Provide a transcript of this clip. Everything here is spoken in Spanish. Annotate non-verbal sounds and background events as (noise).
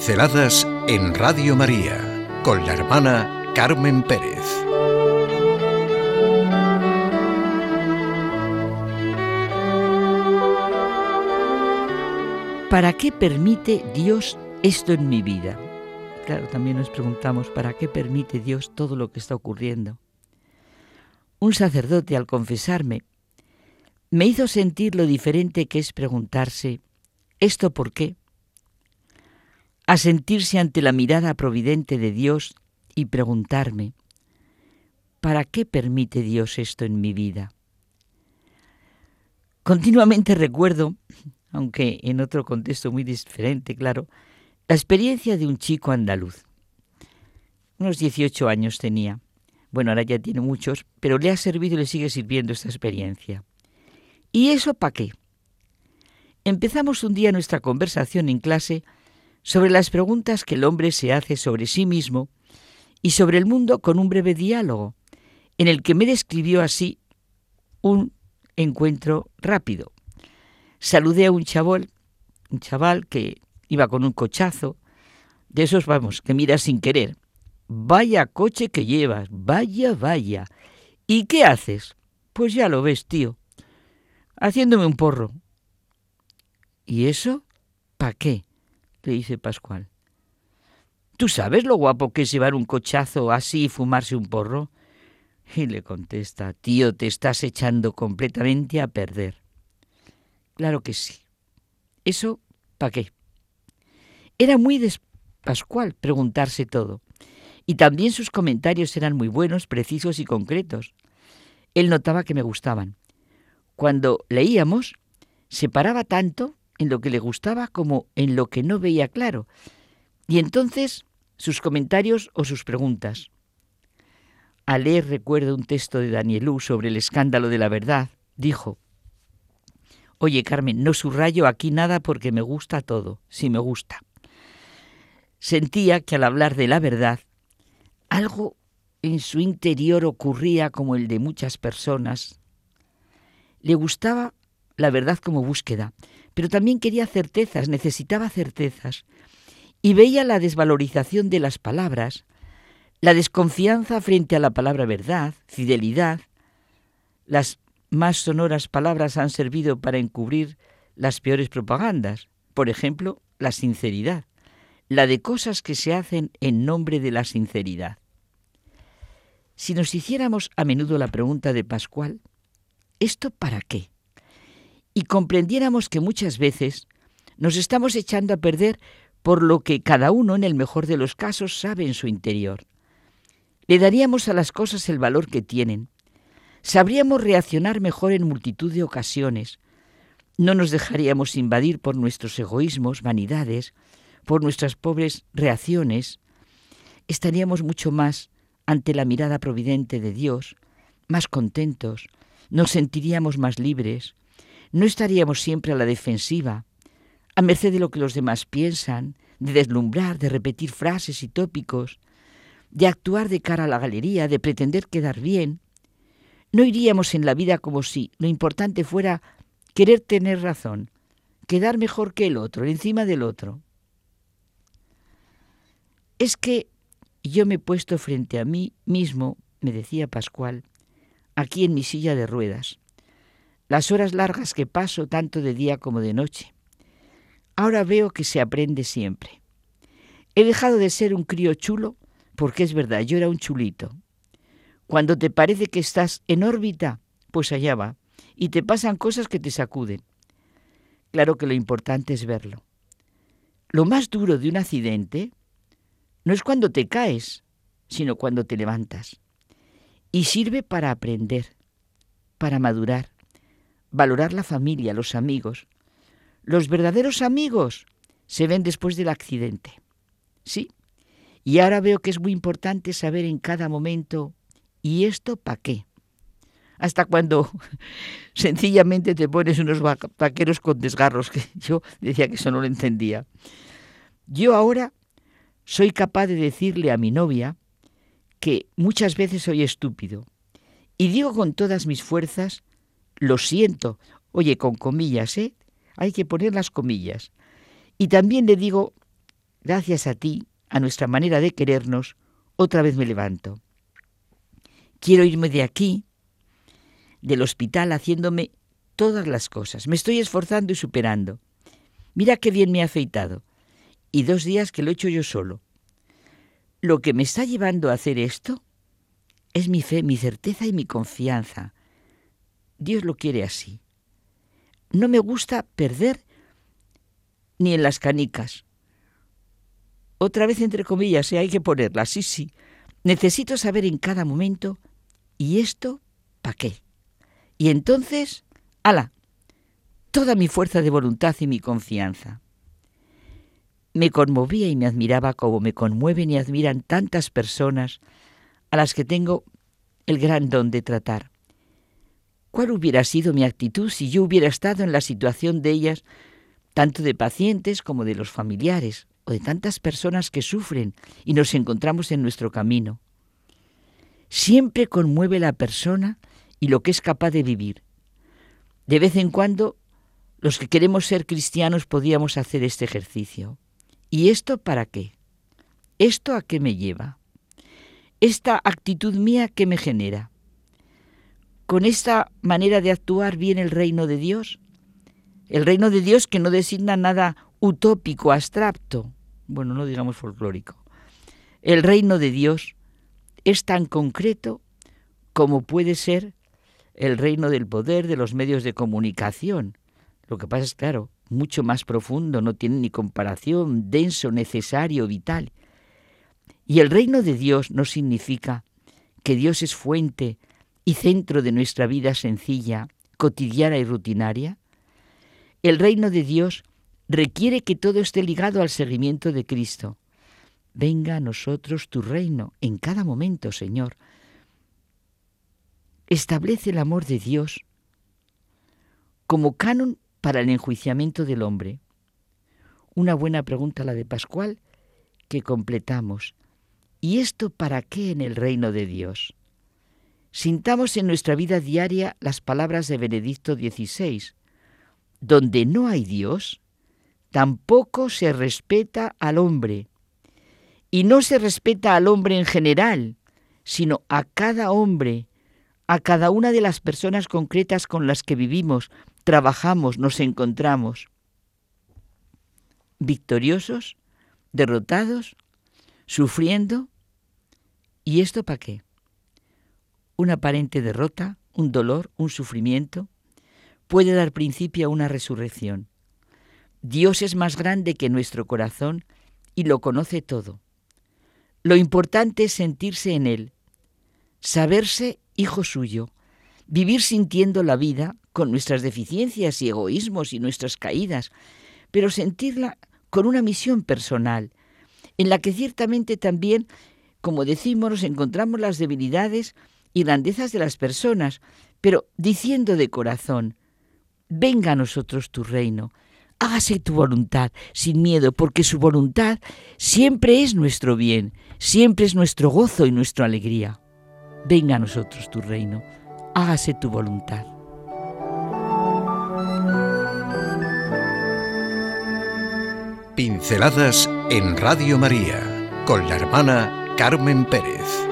Pinceladas en Radio María con la hermana Carmen Pérez. ¿Para qué permite Dios esto en mi vida? Claro, también nos preguntamos, ¿para qué permite Dios todo lo que está ocurriendo? Un sacerdote al confesarme me hizo sentir lo diferente que es preguntarse, ¿esto por qué? A sentirse ante la mirada providente de Dios y preguntarme, ¿para qué permite Dios esto en mi vida? Continuamente recuerdo, aunque en otro contexto muy diferente, claro, la experiencia de un chico andaluz. Unos 18 años tenía. Bueno, ahora ya tiene muchos, pero le ha servido y le sigue sirviendo esta experiencia. ¿Y eso para qué? Empezamos un día nuestra conversación en clase sobre las preguntas que el hombre se hace sobre sí mismo y sobre el mundo con un breve diálogo, en el que me describió así un encuentro rápido. Saludé a un chaval, un chaval que iba con un cochazo, de esos vamos, que mira sin querer. Vaya coche que llevas, vaya, vaya. ¿Y qué haces? Pues ya lo ves, tío haciéndome un porro. ¿Y eso? ¿Para qué? Le dice Pascual. ¿Tú sabes lo guapo que es llevar un cochazo así y fumarse un porro? Y le contesta, tío, te estás echando completamente a perder. Claro que sí. ¿Eso para qué? Era muy de Pascual preguntarse todo. Y también sus comentarios eran muy buenos, precisos y concretos. Él notaba que me gustaban cuando leíamos, se paraba tanto en lo que le gustaba como en lo que no veía claro. Y entonces sus comentarios o sus preguntas. Al leer recuerdo un texto de Danielú sobre el escándalo de la verdad, dijo, Oye Carmen, no subrayo aquí nada porque me gusta todo, si me gusta. Sentía que al hablar de la verdad, algo en su interior ocurría como el de muchas personas le gustaba la verdad como búsqueda, pero también quería certezas, necesitaba certezas. Y veía la desvalorización de las palabras, la desconfianza frente a la palabra verdad, fidelidad. Las más sonoras palabras han servido para encubrir las peores propagandas. Por ejemplo, la sinceridad, la de cosas que se hacen en nombre de la sinceridad. Si nos hiciéramos a menudo la pregunta de Pascual, ¿esto para qué? Y comprendiéramos que muchas veces nos estamos echando a perder por lo que cada uno, en el mejor de los casos, sabe en su interior. Le daríamos a las cosas el valor que tienen. Sabríamos reaccionar mejor en multitud de ocasiones. No nos dejaríamos invadir por nuestros egoísmos, vanidades, por nuestras pobres reacciones. Estaríamos mucho más ante la mirada providente de Dios, más contentos, nos sentiríamos más libres, no estaríamos siempre a la defensiva, a merced de lo que los demás piensan, de deslumbrar, de repetir frases y tópicos, de actuar de cara a la galería, de pretender quedar bien. No iríamos en la vida como si lo importante fuera querer tener razón, quedar mejor que el otro, encima del otro. Es que yo me he puesto frente a mí mismo, me decía Pascual, aquí en mi silla de ruedas, las horas largas que paso tanto de día como de noche. Ahora veo que se aprende siempre. He dejado de ser un crío chulo porque es verdad, yo era un chulito. Cuando te parece que estás en órbita, pues allá va, y te pasan cosas que te sacuden. Claro que lo importante es verlo. Lo más duro de un accidente no es cuando te caes, sino cuando te levantas y sirve para aprender, para madurar, valorar la familia, los amigos. Los verdaderos amigos se ven después del accidente. Sí. Y ahora veo que es muy importante saber en cada momento, ¿y esto para qué? Hasta cuando (laughs) sencillamente te pones unos vaqueros con desgarros, que (laughs) yo decía que eso no lo entendía. Yo ahora soy capaz de decirle a mi novia, que muchas veces soy estúpido. Y digo con todas mis fuerzas, lo siento, oye, con comillas, ¿eh? Hay que poner las comillas. Y también le digo gracias a ti, a nuestra manera de querernos, otra vez me levanto. Quiero irme de aquí, del hospital, haciéndome todas las cosas. Me estoy esforzando y superando. Mira qué bien me he afeitado. Y dos días que lo he hecho yo solo. Lo que me está llevando a hacer esto es mi fe, mi certeza y mi confianza. Dios lo quiere así. No me gusta perder ni en las canicas. Otra vez entre comillas, ¿eh? hay que ponerla, sí, sí. Necesito saber en cada momento, ¿y esto para qué? Y entonces, ala, toda mi fuerza de voluntad y mi confianza. Me conmovía y me admiraba como me conmueven y admiran tantas personas a las que tengo el gran don de tratar. ¿Cuál hubiera sido mi actitud si yo hubiera estado en la situación de ellas, tanto de pacientes como de los familiares, o de tantas personas que sufren y nos encontramos en nuestro camino? Siempre conmueve la persona y lo que es capaz de vivir. De vez en cuando, los que queremos ser cristianos podíamos hacer este ejercicio. ¿Y esto para qué? ¿Esto a qué me lleva? esta actitud mía que me genera. Con esta manera de actuar viene el reino de Dios. El reino de Dios que no designa nada utópico, abstracto, bueno, no digamos folclórico. El reino de Dios es tan concreto como puede ser el reino del poder de los medios de comunicación. Lo que pasa es, claro, mucho más profundo, no tiene ni comparación, denso, necesario, vital. Y el reino de Dios no significa que Dios es fuente y centro de nuestra vida sencilla, cotidiana y rutinaria. El reino de Dios requiere que todo esté ligado al seguimiento de Cristo. Venga a nosotros tu reino en cada momento, Señor. Establece el amor de Dios como canon para el enjuiciamiento del hombre. Una buena pregunta la de Pascual que completamos. ¿Y esto para qué en el reino de Dios? Sintamos en nuestra vida diaria las palabras de Benedicto XVI. Donde no hay Dios, tampoco se respeta al hombre. Y no se respeta al hombre en general, sino a cada hombre, a cada una de las personas concretas con las que vivimos, trabajamos, nos encontramos. Victoriosos, derrotados, sufriendo. ¿Y esto para qué? Una aparente derrota, un dolor, un sufrimiento, puede dar principio a una resurrección. Dios es más grande que nuestro corazón y lo conoce todo. Lo importante es sentirse en Él, saberse hijo suyo, vivir sintiendo la vida con nuestras deficiencias y egoísmos y nuestras caídas, pero sentirla con una misión personal, en la que ciertamente también, como decimos, nos encontramos las debilidades y grandezas de las personas, pero diciendo de corazón, venga a nosotros tu reino, hágase tu voluntad sin miedo, porque su voluntad siempre es nuestro bien, siempre es nuestro gozo y nuestra alegría. Venga a nosotros tu reino, hágase tu voluntad. Pinceladas en Radio María con la hermana Carmen Pérez.